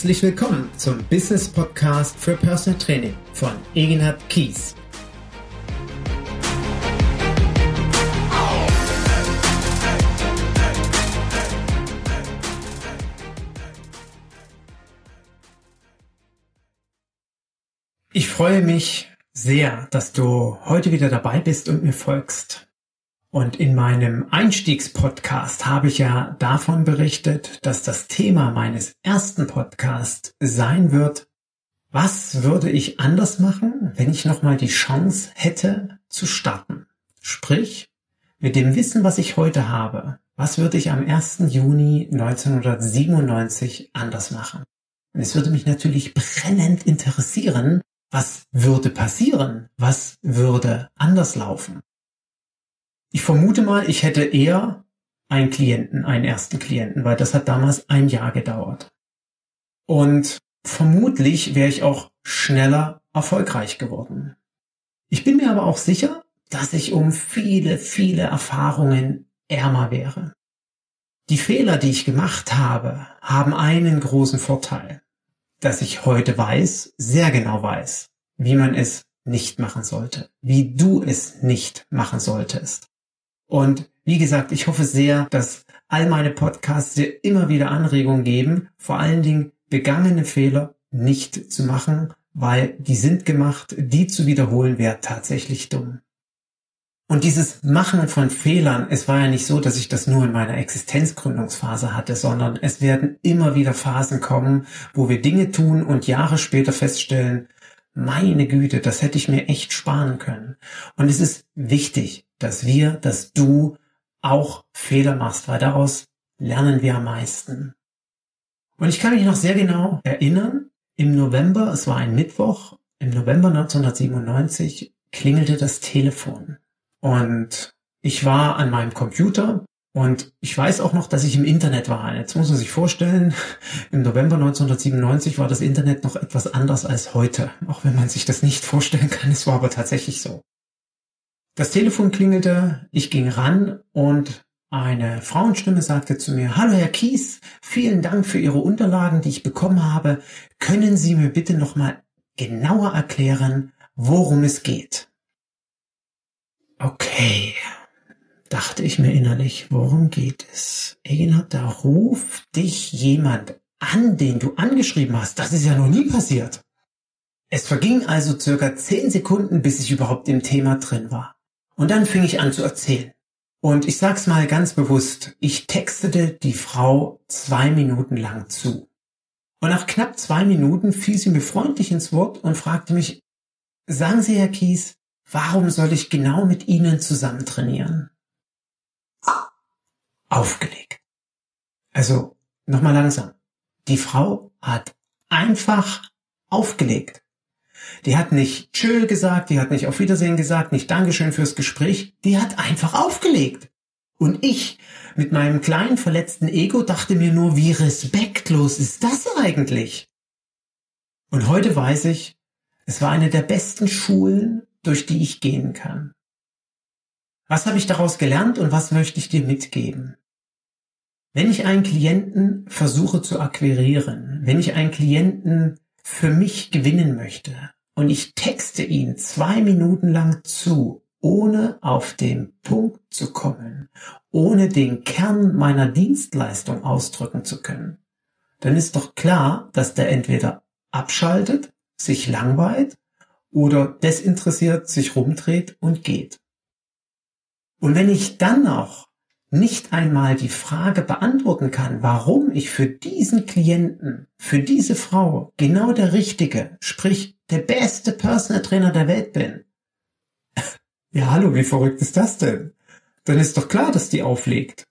Herzlich willkommen zum Business Podcast für Personal Training von Egenhard Kies. Ich freue mich sehr, dass du heute wieder dabei bist und mir folgst. Und in meinem Einstiegspodcast habe ich ja davon berichtet, dass das Thema meines ersten Podcasts sein wird, was würde ich anders machen, wenn ich nochmal die Chance hätte zu starten? Sprich, mit dem Wissen, was ich heute habe, was würde ich am 1. Juni 1997 anders machen? Und es würde mich natürlich brennend interessieren, was würde passieren? Was würde anders laufen? Ich vermute mal, ich hätte eher einen Klienten, einen ersten Klienten, weil das hat damals ein Jahr gedauert. Und vermutlich wäre ich auch schneller erfolgreich geworden. Ich bin mir aber auch sicher, dass ich um viele, viele Erfahrungen ärmer wäre. Die Fehler, die ich gemacht habe, haben einen großen Vorteil, dass ich heute weiß, sehr genau weiß, wie man es nicht machen sollte, wie du es nicht machen solltest. Und wie gesagt, ich hoffe sehr, dass all meine Podcasts dir immer wieder Anregungen geben, vor allen Dingen begangene Fehler nicht zu machen, weil die sind gemacht, die zu wiederholen wäre tatsächlich dumm. Und dieses Machen von Fehlern, es war ja nicht so, dass ich das nur in meiner Existenzgründungsphase hatte, sondern es werden immer wieder Phasen kommen, wo wir Dinge tun und Jahre später feststellen, meine Güte, das hätte ich mir echt sparen können. Und es ist wichtig, dass wir, dass du auch Fehler machst, weil daraus lernen wir am meisten. Und ich kann mich noch sehr genau erinnern, im November, es war ein Mittwoch, im November 1997 klingelte das Telefon. Und ich war an meinem Computer und ich weiß auch noch, dass ich im Internet war. Jetzt muss man sich vorstellen, im November 1997 war das Internet noch etwas anders als heute. Auch wenn man sich das nicht vorstellen kann, es war aber tatsächlich so. Das Telefon klingelte, ich ging ran und eine Frauenstimme sagte zu mir, Hallo Herr Kies, vielen Dank für Ihre Unterlagen, die ich bekommen habe. Können Sie mir bitte nochmal genauer erklären, worum es geht? Okay, dachte ich mir innerlich, worum geht es? Egenhard, da ruft dich jemand an, den du angeschrieben hast. Das ist ja noch nie passiert. Es verging also circa zehn Sekunden, bis ich überhaupt im Thema drin war. Und dann fing ich an zu erzählen. Und ich sag's mal ganz bewusst, ich textete die Frau zwei Minuten lang zu. Und nach knapp zwei Minuten fiel sie mir freundlich ins Wort und fragte mich, sagen Sie, Herr Kies, warum soll ich genau mit Ihnen zusammen trainieren? Aufgelegt. Also, nochmal langsam. Die Frau hat einfach aufgelegt. Die hat nicht Tschö gesagt, die hat nicht auf Wiedersehen gesagt, nicht Dankeschön fürs Gespräch, die hat einfach aufgelegt. Und ich mit meinem kleinen verletzten Ego dachte mir nur, wie respektlos ist das eigentlich? Und heute weiß ich, es war eine der besten Schulen, durch die ich gehen kann. Was habe ich daraus gelernt und was möchte ich dir mitgeben? Wenn ich einen Klienten versuche zu akquirieren, wenn ich einen Klienten für mich gewinnen möchte und ich texte ihn zwei Minuten lang zu, ohne auf den Punkt zu kommen, ohne den Kern meiner Dienstleistung ausdrücken zu können, dann ist doch klar, dass der entweder abschaltet, sich langweilt oder desinteressiert sich rumdreht und geht. Und wenn ich dann noch nicht einmal die Frage beantworten kann, warum ich für diesen Klienten, für diese Frau genau der richtige, sprich der beste Personal Trainer der Welt bin. ja, hallo, wie verrückt ist das denn? Dann ist doch klar, dass die auflegt.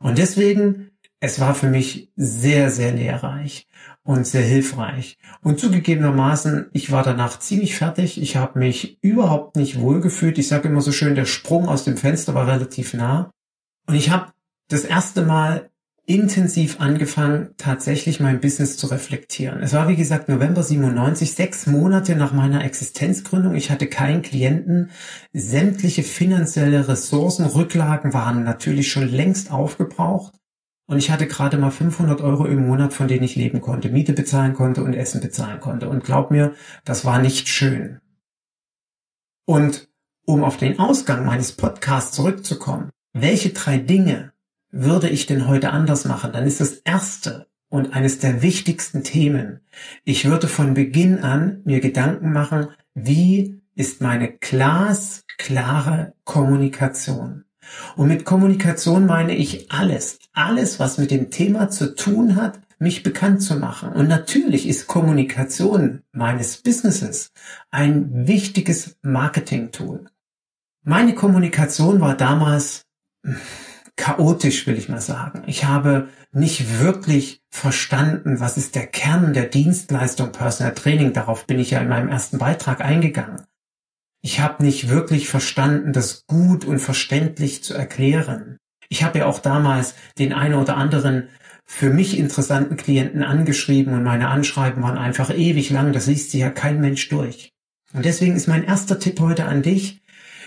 Und deswegen, es war für mich sehr, sehr lehrreich und sehr hilfreich. Und zugegebenermaßen, ich war danach ziemlich fertig. Ich habe mich überhaupt nicht wohlgefühlt. Ich sage immer so schön, der Sprung aus dem Fenster war relativ nah. Und ich habe das erste Mal intensiv angefangen, tatsächlich mein Business zu reflektieren. Es war, wie gesagt, November 97, sechs Monate nach meiner Existenzgründung. Ich hatte keinen Klienten. Sämtliche finanzielle Ressourcen, Rücklagen waren natürlich schon längst aufgebraucht. und ich hatte gerade mal 500 Euro im Monat, von denen ich leben konnte, Miete bezahlen konnte und Essen bezahlen konnte. Und glaub mir, das war nicht schön. Und um auf den Ausgang meines Podcasts zurückzukommen, welche drei Dinge würde ich denn heute anders machen? Dann ist das erste und eines der wichtigsten Themen. Ich würde von Beginn an mir Gedanken machen, wie ist meine glasklare Kommunikation? Und mit Kommunikation meine ich alles, alles, was mit dem Thema zu tun hat, mich bekannt zu machen. Und natürlich ist Kommunikation meines Businesses ein wichtiges Marketing-Tool. Meine Kommunikation war damals chaotisch, will ich mal sagen. Ich habe nicht wirklich verstanden, was ist der Kern der Dienstleistung Personal Training. Darauf bin ich ja in meinem ersten Beitrag eingegangen. Ich habe nicht wirklich verstanden, das gut und verständlich zu erklären. Ich habe ja auch damals den einen oder anderen für mich interessanten Klienten angeschrieben und meine Anschreiben waren einfach ewig lang, das liest sich ja kein Mensch durch. Und deswegen ist mein erster Tipp heute an dich,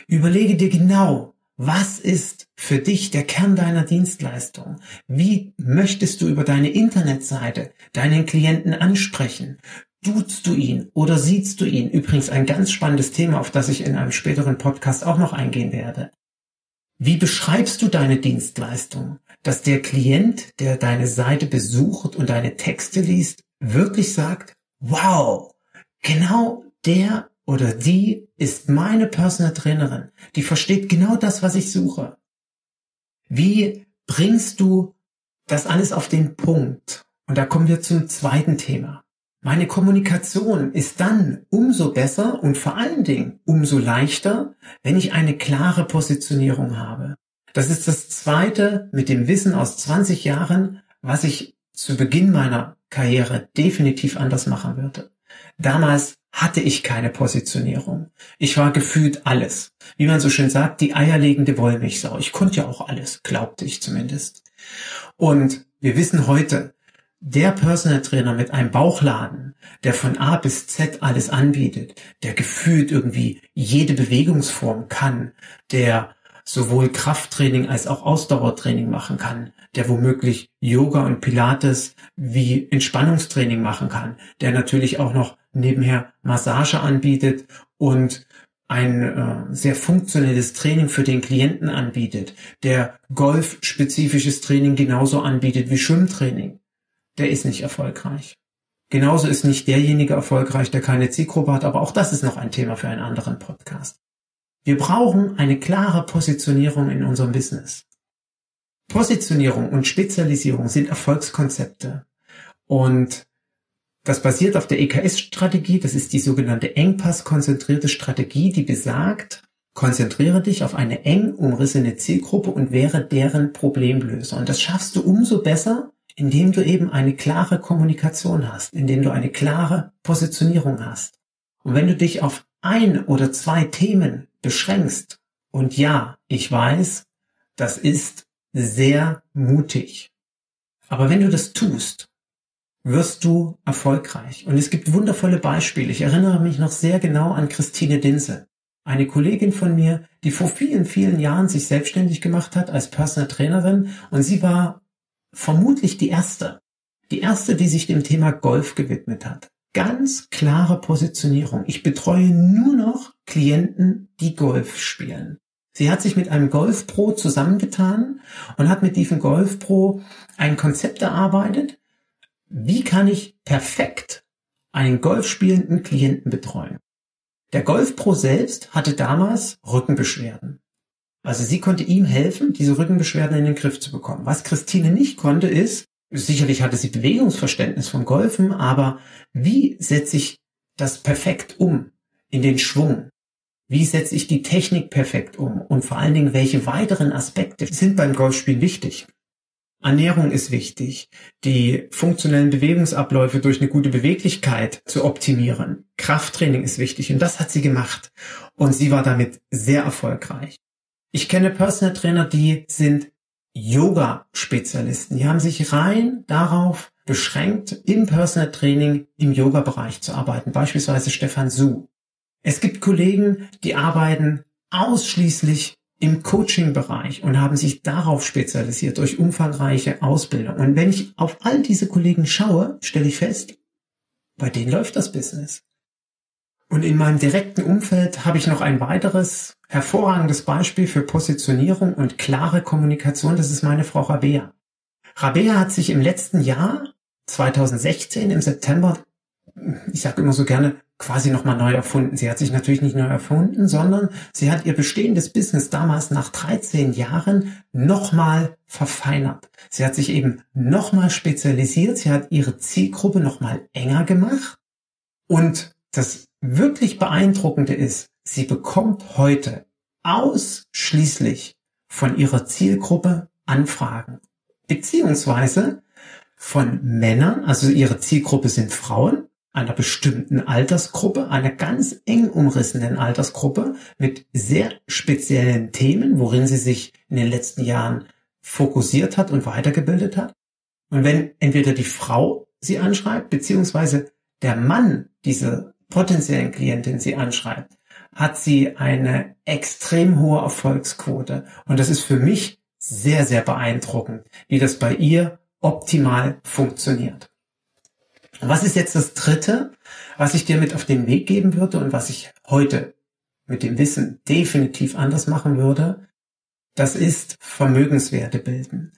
überlege dir genau, was ist für dich der Kern deiner Dienstleistung? Wie möchtest du über deine Internetseite deinen Klienten ansprechen? Duzt du ihn oder siehst du ihn? Übrigens ein ganz spannendes Thema, auf das ich in einem späteren Podcast auch noch eingehen werde. Wie beschreibst du deine Dienstleistung, dass der Klient, der deine Seite besucht und deine Texte liest, wirklich sagt, wow, genau der oder die ist meine Personal Trainerin, die versteht genau das, was ich suche. Wie bringst du das alles auf den Punkt? Und da kommen wir zum zweiten Thema. Meine Kommunikation ist dann umso besser und vor allen Dingen umso leichter, wenn ich eine klare Positionierung habe. Das ist das Zweite mit dem Wissen aus 20 Jahren, was ich zu Beginn meiner Karriere definitiv anders machen würde. Damals hatte ich keine Positionierung. Ich war gefühlt alles. Wie man so schön sagt, die eierlegende Wollmilchsau. Ich konnte ja auch alles, glaubte ich zumindest. Und wir wissen heute, der Personal Trainer mit einem Bauchladen, der von A bis Z alles anbietet, der gefühlt irgendwie jede Bewegungsform kann, der sowohl Krafttraining als auch Ausdauertraining machen kann, der womöglich Yoga und Pilates wie Entspannungstraining machen kann, der natürlich auch noch nebenher Massage anbietet und ein äh, sehr funktionelles Training für den Klienten anbietet, der golfspezifisches Training genauso anbietet wie Schwimmtraining der ist nicht erfolgreich. Genauso ist nicht derjenige erfolgreich, der keine Zielgruppe hat, aber auch das ist noch ein Thema für einen anderen Podcast. Wir brauchen eine klare Positionierung in unserem Business. Positionierung und Spezialisierung sind Erfolgskonzepte. Und das basiert auf der EKS-Strategie. Das ist die sogenannte Engpass-konzentrierte Strategie, die besagt, konzentriere dich auf eine eng umrissene Zielgruppe und wäre deren Problemlöser. Und das schaffst du umso besser, indem du eben eine klare Kommunikation hast, indem du eine klare Positionierung hast. Und wenn du dich auf ein oder zwei Themen beschränkst, und ja, ich weiß, das ist sehr mutig. Aber wenn du das tust, wirst du erfolgreich. Und es gibt wundervolle Beispiele. Ich erinnere mich noch sehr genau an Christine Dinse, eine Kollegin von mir, die vor vielen, vielen Jahren sich selbstständig gemacht hat als Personal Trainerin und sie war vermutlich die erste. Die erste, die sich dem Thema Golf gewidmet hat. Ganz klare Positionierung. Ich betreue nur noch Klienten, die Golf spielen. Sie hat sich mit einem Golf Pro zusammengetan und hat mit diesem Golf Pro ein Konzept erarbeitet. Wie kann ich perfekt einen Golf spielenden Klienten betreuen? Der Golf Pro selbst hatte damals Rückenbeschwerden. Also sie konnte ihm helfen, diese Rückenbeschwerden in den Griff zu bekommen. Was Christine nicht konnte, ist, sicherlich hatte sie Bewegungsverständnis vom Golfen, aber wie setze ich das perfekt um in den Schwung? Wie setze ich die Technik perfekt um? Und vor allen Dingen, welche weiteren Aspekte sind beim Golfspielen wichtig? Ernährung ist wichtig, die funktionellen Bewegungsabläufe durch eine gute Beweglichkeit zu optimieren. Krafttraining ist wichtig und das hat sie gemacht. Und sie war damit sehr erfolgreich. Ich kenne Personal Trainer, die sind Yoga-Spezialisten. Die haben sich rein darauf beschränkt, im Personal Training im Yoga-Bereich zu arbeiten. Beispielsweise Stefan Su. Es gibt Kollegen, die arbeiten ausschließlich im Coaching-Bereich und haben sich darauf spezialisiert durch umfangreiche Ausbildung. Und wenn ich auf all diese Kollegen schaue, stelle ich fest, bei denen läuft das Business. Und in meinem direkten Umfeld habe ich noch ein weiteres hervorragendes Beispiel für Positionierung und klare Kommunikation. Das ist meine Frau Rabea. Rabea hat sich im letzten Jahr, 2016, im September, ich sage immer so gerne, quasi nochmal neu erfunden. Sie hat sich natürlich nicht neu erfunden, sondern sie hat ihr bestehendes Business damals nach 13 Jahren nochmal verfeinert. Sie hat sich eben nochmal spezialisiert, sie hat ihre Zielgruppe nochmal enger gemacht und das wirklich beeindruckende ist, sie bekommt heute ausschließlich von ihrer Zielgruppe Anfragen, beziehungsweise von Männern, also ihre Zielgruppe sind Frauen, einer bestimmten Altersgruppe, einer ganz eng umrissenen Altersgruppe mit sehr speziellen Themen, worin sie sich in den letzten Jahren fokussiert hat und weitergebildet hat. Und wenn entweder die Frau sie anschreibt, beziehungsweise der Mann diese potenziellen Klientin sie anschreibt, hat sie eine extrem hohe Erfolgsquote. Und das ist für mich sehr, sehr beeindruckend, wie das bei ihr optimal funktioniert. Was ist jetzt das Dritte, was ich dir mit auf den Weg geben würde und was ich heute mit dem Wissen definitiv anders machen würde? Das ist Vermögenswerte bilden.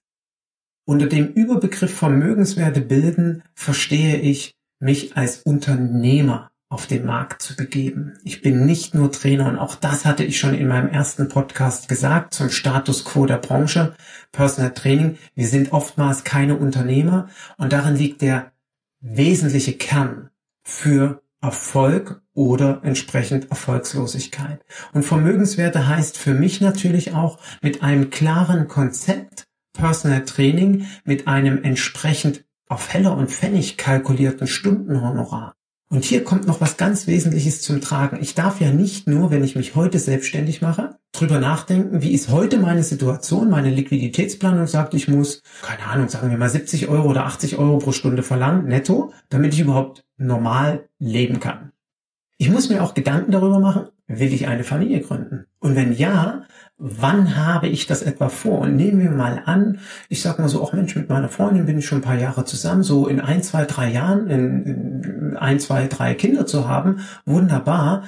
Unter dem Überbegriff Vermögenswerte bilden verstehe ich mich als Unternehmer auf den Markt zu begeben. Ich bin nicht nur Trainer und auch das hatte ich schon in meinem ersten Podcast gesagt zum Status quo der Branche, Personal Training. Wir sind oftmals keine Unternehmer und darin liegt der wesentliche Kern für Erfolg oder entsprechend Erfolgslosigkeit. Und Vermögenswerte heißt für mich natürlich auch mit einem klaren Konzept Personal Training, mit einem entsprechend auf Heller und Pfennig kalkulierten Stundenhonorar. Und hier kommt noch was ganz Wesentliches zum Tragen. Ich darf ja nicht nur, wenn ich mich heute selbstständig mache, drüber nachdenken, wie ist heute meine Situation, meine Liquiditätsplanung sagt, ich muss, keine Ahnung, sagen wir mal 70 Euro oder 80 Euro pro Stunde verlangen, netto, damit ich überhaupt normal leben kann. Ich muss mir auch Gedanken darüber machen, will ich eine Familie gründen? Und wenn ja, wann habe ich das etwa vor? Und nehmen wir mal an, ich sag mal so, auch Mensch, mit meiner Freundin bin ich schon ein paar Jahre zusammen, so in ein, zwei, drei Jahren, in, in ein, zwei, drei Kinder zu haben, wunderbar.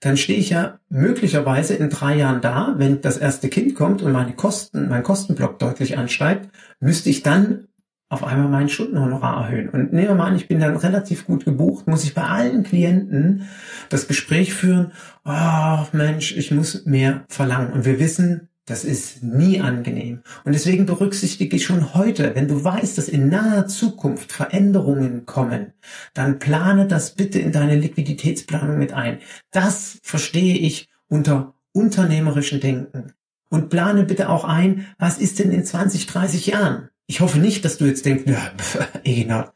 Dann stehe ich ja möglicherweise in drei Jahren da, wenn das erste Kind kommt und meine Kosten, mein Kostenblock deutlich ansteigt, müsste ich dann auf einmal meinen Stundenhonorar erhöhen. Und nehmen wir mal an, ich bin dann relativ gut gebucht, muss ich bei allen Klienten das Gespräch führen, oh, Mensch, ich muss mehr verlangen. Und wir wissen, das ist nie angenehm. Und deswegen berücksichtige ich schon heute, wenn du weißt, dass in naher Zukunft Veränderungen kommen, dann plane das bitte in deine Liquiditätsplanung mit ein. Das verstehe ich unter unternehmerischen Denken. Und plane bitte auch ein, was ist denn in 20, 30 Jahren? Ich hoffe nicht, dass du jetzt denkst, ja, pf, Egina,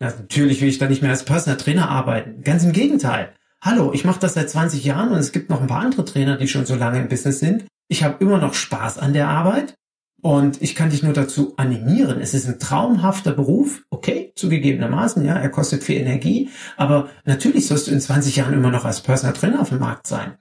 natürlich will ich da nicht mehr als Personal Trainer arbeiten. Ganz im Gegenteil. Hallo, ich mache das seit 20 Jahren und es gibt noch ein paar andere Trainer, die schon so lange im Business sind. Ich habe immer noch Spaß an der Arbeit und ich kann dich nur dazu animieren. Es ist ein traumhafter Beruf, okay, zugegebenermaßen, ja, er kostet viel Energie, aber natürlich sollst du in 20 Jahren immer noch als Personal Trainer auf dem Markt sein.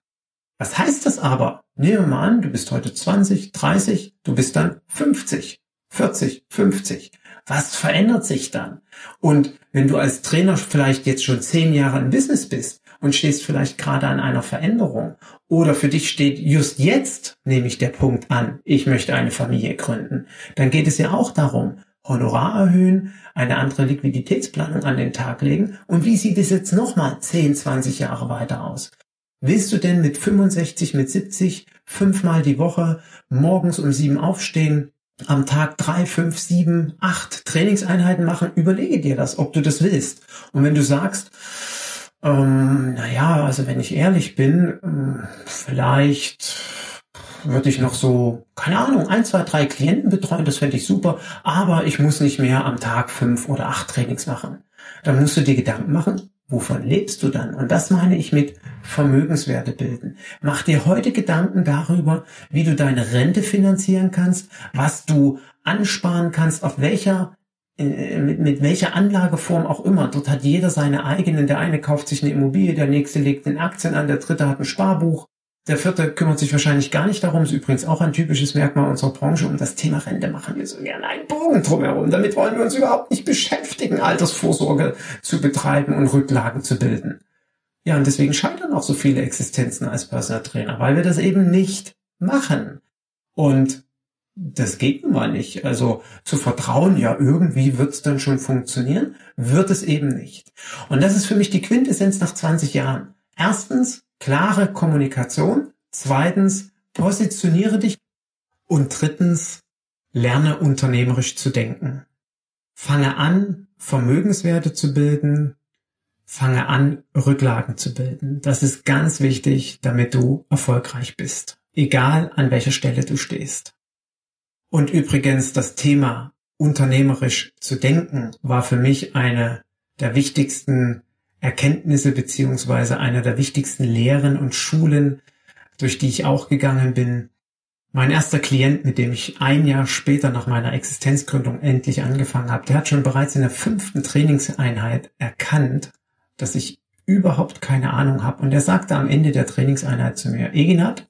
Was heißt das aber? Nehmen wir mal an, du bist heute 20, 30, du bist dann 50. 40, 50. Was verändert sich dann? Und wenn du als Trainer vielleicht jetzt schon zehn Jahre im Business bist und stehst vielleicht gerade an einer Veränderung oder für dich steht just jetzt nämlich der Punkt an, ich möchte eine Familie gründen, dann geht es ja auch darum, Honorar erhöhen, eine andere Liquiditätsplanung an den Tag legen. Und wie sieht es jetzt nochmal 10, 20 Jahre weiter aus? Willst du denn mit 65, mit 70 fünfmal die Woche morgens um sieben aufstehen, am Tag drei, fünf, sieben, acht Trainingseinheiten machen, überlege dir das, ob du das willst. Und wenn du sagst, ähm, naja, also wenn ich ehrlich bin, ähm, vielleicht würde ich noch so, keine Ahnung, ein, zwei, drei Klienten betreuen, das fände ich super, aber ich muss nicht mehr am Tag fünf oder acht Trainings machen. Dann musst du dir Gedanken machen, wovon lebst du dann? Und das meine ich mit Vermögenswerte bilden. Mach dir heute Gedanken darüber, wie du deine Rente finanzieren kannst, was du ansparen kannst, auf welcher mit, mit welcher Anlageform auch immer. Dort hat jeder seine eigenen. Der eine kauft sich eine Immobilie, der nächste legt in Aktien an, der dritte hat ein Sparbuch. Der vierte kümmert sich wahrscheinlich gar nicht darum, ist übrigens auch ein typisches Merkmal unserer Branche. Um das Thema Rente machen wir so gerne einen Bogen drumherum. Damit wollen wir uns überhaupt nicht beschäftigen, Altersvorsorge zu betreiben und Rücklagen zu bilden. Ja, und deswegen scheitern auch so viele Existenzen als Personal Trainer, weil wir das eben nicht machen. Und das geht nun mal nicht. Also zu vertrauen, ja, irgendwie wird's dann schon funktionieren, wird es eben nicht. Und das ist für mich die Quintessenz nach 20 Jahren. Erstens, klare Kommunikation. Zweitens, positioniere dich. Und drittens, lerne unternehmerisch zu denken. Fange an, Vermögenswerte zu bilden. Fange an, Rücklagen zu bilden. Das ist ganz wichtig, damit du erfolgreich bist. Egal an welcher Stelle du stehst. Und übrigens, das Thema unternehmerisch zu denken war für mich eine der wichtigsten Erkenntnisse beziehungsweise einer der wichtigsten Lehren und Schulen, durch die ich auch gegangen bin. Mein erster Klient, mit dem ich ein Jahr später nach meiner Existenzgründung endlich angefangen habe, der hat schon bereits in der fünften Trainingseinheit erkannt, dass ich überhaupt keine Ahnung habe. Und er sagte am Ende der Trainingseinheit zu mir, Eginat,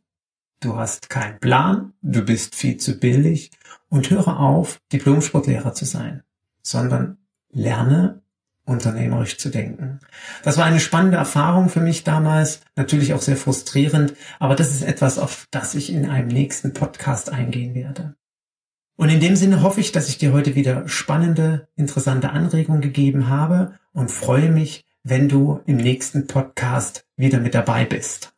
du hast keinen Plan, du bist viel zu billig und höre auf, Diplomsportlehrer zu sein, sondern lerne unternehmerisch zu denken. Das war eine spannende Erfahrung für mich damals, natürlich auch sehr frustrierend, aber das ist etwas, auf das ich in einem nächsten Podcast eingehen werde. Und in dem Sinne hoffe ich, dass ich dir heute wieder spannende, interessante Anregungen gegeben habe und freue mich, wenn du im nächsten Podcast wieder mit dabei bist.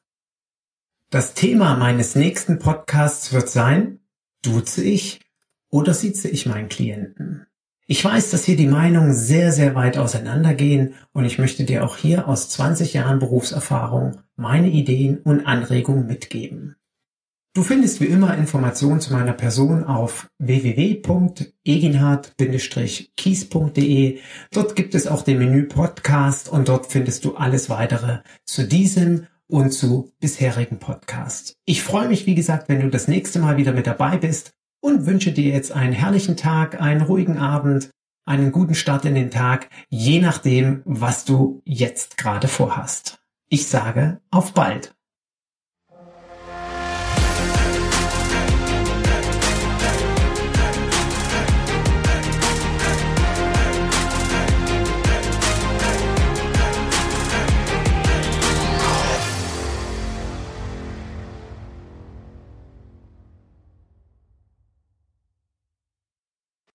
Das Thema meines nächsten Podcasts wird sein, duze ich oder sieze ich meinen Klienten? Ich weiß, dass hier die Meinungen sehr, sehr weit auseinandergehen und ich möchte dir auch hier aus 20 Jahren Berufserfahrung meine Ideen und Anregungen mitgeben. Du findest wie immer Informationen zu meiner Person auf www.eginhard-kies.de. Dort gibt es auch den Menü Podcast und dort findest du alles weitere zu diesem und zu bisherigen Podcasts. Ich freue mich, wie gesagt, wenn du das nächste Mal wieder mit dabei bist und wünsche dir jetzt einen herrlichen Tag, einen ruhigen Abend, einen guten Start in den Tag, je nachdem, was du jetzt gerade vorhast. Ich sage auf bald.